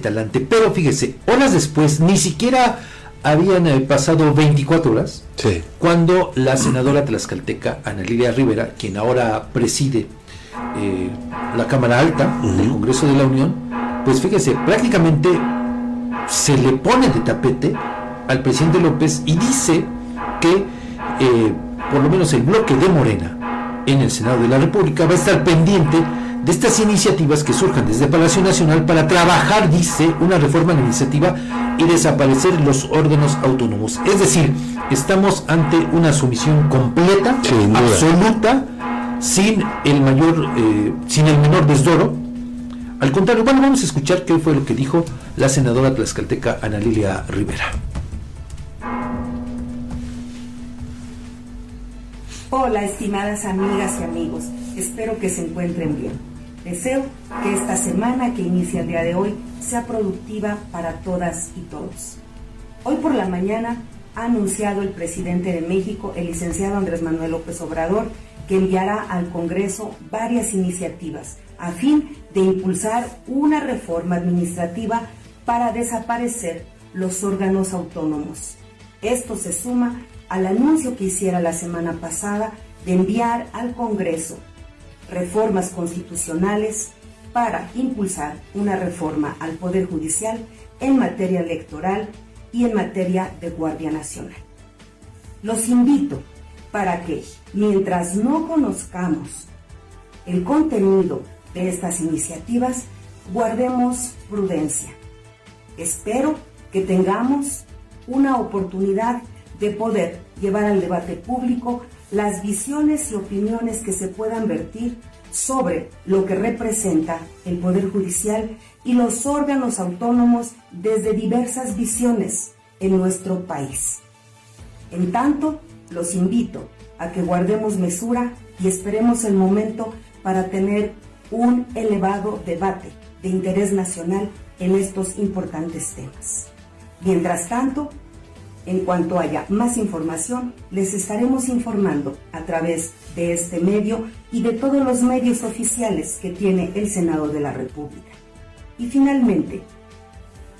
talante. Pero fíjese, horas después, ni siquiera habían eh, pasado 24 horas cuando la senadora tlaxcalteca Ana Lilia Rivera, quien ahora preside eh, la Cámara Alta del Congreso de la Unión, pues fíjese, prácticamente se le pone de tapete al presidente López y dice que eh, por lo menos el bloque de Morena en el Senado de la República va a estar pendiente de estas iniciativas que surjan desde Palacio Nacional para trabajar, dice, una reforma administrativa y desaparecer los órganos autónomos. Es decir, estamos ante una sumisión completa, absoluta, sin el mayor, eh, sin el menor desdoro. Al contrario, bueno, vamos a escuchar qué fue lo que dijo la senadora tlaxcalteca Ana Lilia Rivera. Hola, estimadas amigas y amigos. Espero que se encuentren bien. Deseo que esta semana que inicia el día de hoy sea productiva para todas y todos. Hoy por la mañana ha anunciado el presidente de México, el licenciado Andrés Manuel López Obrador, que enviará al Congreso varias iniciativas a fin de impulsar una reforma administrativa para desaparecer los órganos autónomos. Esto se suma al anuncio que hiciera la semana pasada de enviar al Congreso reformas constitucionales para impulsar una reforma al Poder Judicial en materia electoral y en materia de Guardia Nacional. Los invito para que, mientras no conozcamos el contenido de estas iniciativas, guardemos prudencia. Espero que tengamos una oportunidad de poder llevar al debate público las visiones y opiniones que se puedan vertir sobre lo que representa el Poder Judicial y los órganos autónomos desde diversas visiones en nuestro país. En tanto, los invito a que guardemos mesura y esperemos el momento para tener un elevado debate de interés nacional en estos importantes temas. Mientras tanto, en cuanto haya más información, les estaremos informando a través de este medio y de todos los medios oficiales que tiene el Senado de la República. Y finalmente,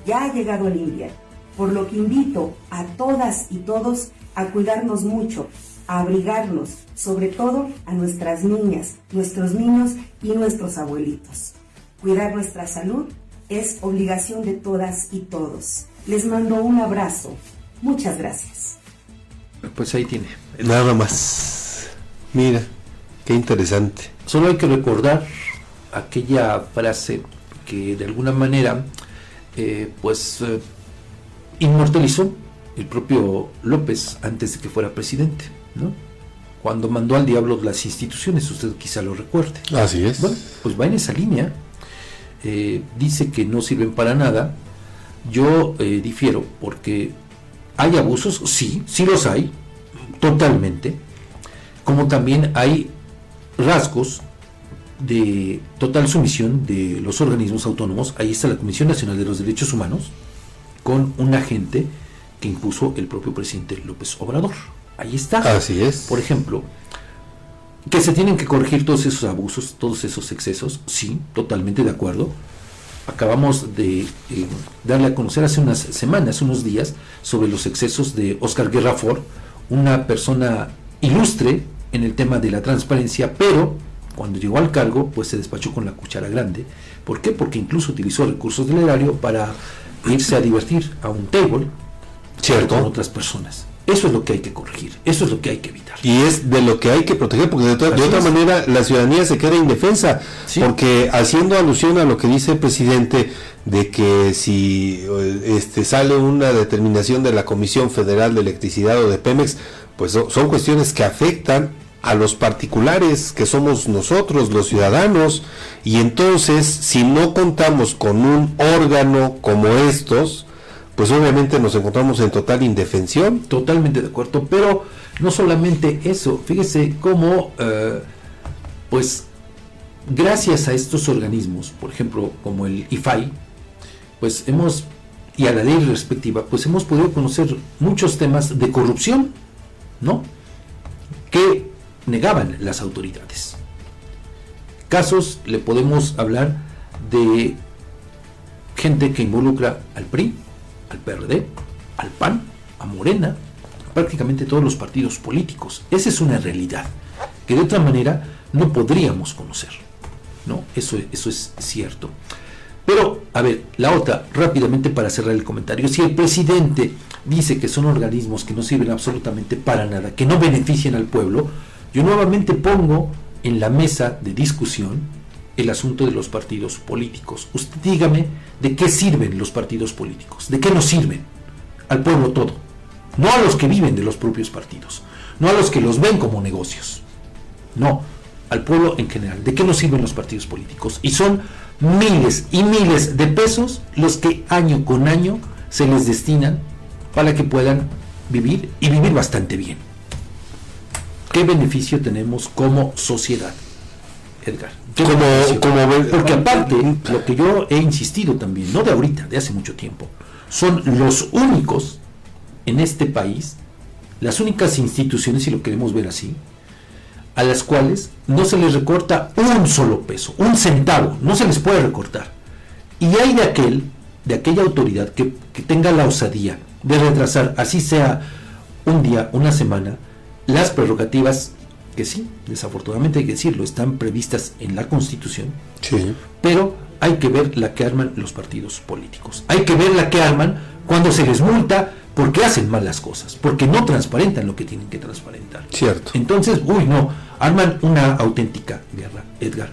ya ha llegado el invierno, por lo que invito a todas y todos a cuidarnos mucho, a abrigarnos, sobre todo a nuestras niñas, nuestros niños y nuestros abuelitos. Cuidar nuestra salud es obligación de todas y todos. Les mando un abrazo Muchas gracias. Pues ahí tiene. Nada más. Mira, qué interesante. Solo hay que recordar aquella frase que de alguna manera eh, pues eh, inmortalizó el propio López antes de que fuera presidente, ¿no? Cuando mandó al diablo las instituciones, usted quizá lo recuerde. Así es. Bueno, pues va en esa línea. Eh, dice que no sirven para nada. Yo difiero porque ¿Hay abusos? Sí, sí los hay, totalmente. Como también hay rasgos de total sumisión de los organismos autónomos. Ahí está la Comisión Nacional de los Derechos Humanos con un agente que impuso el propio presidente López Obrador. Ahí está. Así es. Por ejemplo, que se tienen que corregir todos esos abusos, todos esos excesos, sí, totalmente de acuerdo acabamos de eh, darle a conocer hace unas semanas, unos días, sobre los excesos de Oscar Guerra Ford, una persona ilustre en el tema de la transparencia, pero cuando llegó al cargo, pues se despachó con la cuchara grande. ¿Por qué? Porque incluso utilizó recursos del erario para irse a divertir a un table ¿Cierto? con otras personas. Eso es lo que hay que corregir, eso es lo que hay que evitar. Y es de lo que hay que proteger, porque de, otra manera la ciudadanía se queda indefensa, porque haciendo alusión a lo que dice el presidente, de que si este, sale una determinación de la Comisión Federal de Electricidad o de Pemex, pues son cuestiones que afectan a los particulares que somos nosotros, los ciudadanos, y entonces si no contamos con un órgano como estos, pues obviamente nos encontramos en total indefensión. Totalmente de acuerdo, pero no solamente eso, fíjese cómo, eh, pues, gracias a estos organismos, por ejemplo, como el IFAI, pues hemos, y a la ley respectiva, pues hemos podido conocer muchos temas de corrupción, ¿no? Que negaban las autoridades. Casos, le podemos hablar de gente que involucra al PRI, al PRD, al PAN, a Morena, prácticamente todos los partidos políticos. Esa es una realidad que de otra manera no podríamos conocer. ¿no? Eso, eso es cierto. Pero, a ver, la otra, rápidamente para cerrar el comentario, si el presidente dice que son organismos que no sirven absolutamente para nada, que no benefician al pueblo, yo nuevamente pongo en la mesa de discusión el asunto de los partidos políticos. Usted dígame de qué sirven los partidos políticos, de qué nos sirven al pueblo todo, no a los que viven de los propios partidos, no a los que los ven como negocios, no, al pueblo en general. ¿De qué nos sirven los partidos políticos? Y son miles y miles de pesos los que año con año se les destinan para que puedan vivir y vivir bastante bien. ¿Qué beneficio tenemos como sociedad, Edgar? Como, Porque aparte, lo que yo he insistido también, no de ahorita, de hace mucho tiempo, son los únicos en este país, las únicas instituciones, si lo queremos ver así, a las cuales no se les recorta un solo peso, un centavo, no se les puede recortar. Y hay de aquel, de aquella autoridad que, que tenga la osadía de retrasar, así sea un día, una semana, las prerrogativas que sí, desafortunadamente hay que decirlo, están previstas en la Constitución, sí. pero hay que ver la que arman los partidos políticos. Hay que ver la que arman cuando se les multa porque hacen mal las cosas, porque no transparentan lo que tienen que transparentar. Cierto. Entonces, uy, no, arman una auténtica guerra, Edgar.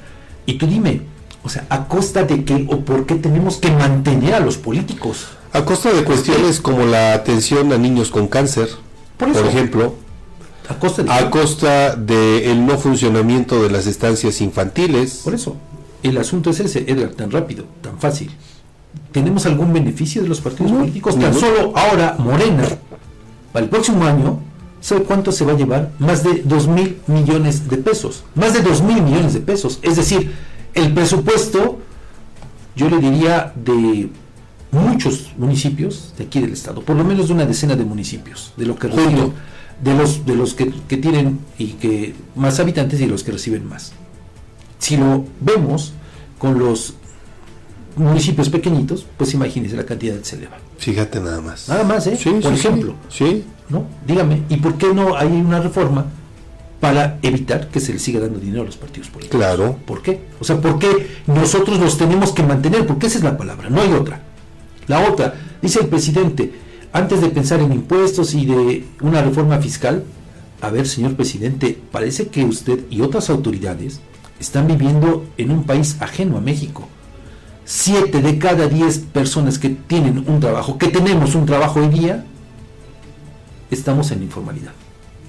Y tú dime, o sea, ¿a costa de qué o por qué tenemos que mantener a los políticos? A costa de cuestiones como la atención a niños con cáncer, por, ejemplo. ¿A costa de A costa del no funcionamiento de las estancias infantiles. Por eso. El asunto es ese, Edgar, tan rápido, tan fácil. ¿Tenemos algún beneficio de los partidos políticos? Tan solo ahora Morena, para el próximo año, ¿sabe cuánto se va a llevar? Más de 2 mil millones de pesos. Más de 2 mil millones de pesos. Es decir, el presupuesto, yo le diría, de muchos municipios de aquí del estado, por lo menos de una decena de municipios, de lo que reciben, de los, de los que, que tienen y que más habitantes y los que reciben más. Si lo vemos con los municipios pequeñitos, pues imagínese la cantidad que se eleva. Fíjate nada más. Nada más, ¿eh? por ejemplo. Sí. ¿No? Dígame, ¿y por qué no hay una reforma para evitar que se le siga dando dinero a los partidos políticos? Claro. ¿Por qué? O sea, ¿por qué nosotros los tenemos que mantener? Porque esa es la palabra, no hay otra. La otra, dice el presidente, antes de pensar en impuestos y de una reforma fiscal, a ver, señor presidente, parece que usted y otras autoridades están viviendo en un país ajeno a México. Siete de cada diez personas que tienen un trabajo, que tenemos un trabajo hoy día, estamos en informalidad.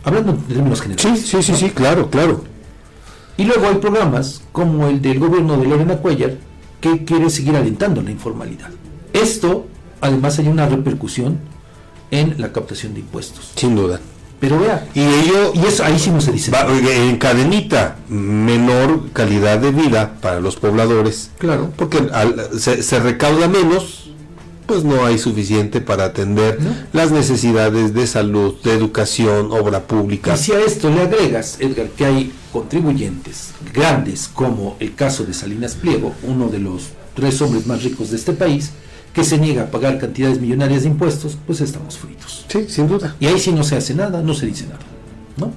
Hablando en términos generales. Sí, sí, sí, sí, claro, claro. Y luego hay programas como el del gobierno de Lorena Cuellar que quiere seguir alentando la informalidad. Esto, además, hay una repercusión en la captación de impuestos. Sin duda. Pero vea, y ello, y eso ahí sí no se dice. en cadenita, menor calidad de vida para los pobladores. Claro. Porque se, recauda menos, pues no hay suficiente para atender las necesidades de salud, de educación, obra pública. Y si a esto le agregas, Edgar, que hay contribuyentes grandes, como el caso de Salinas Pliego, uno de los tres hombres más ricos de este país, que se niega a pagar cantidades millonarias de impuestos, pues estamos fritos. Sí, sin duda. Y ahí sí no se hace nada, no se dice nada, ¿no?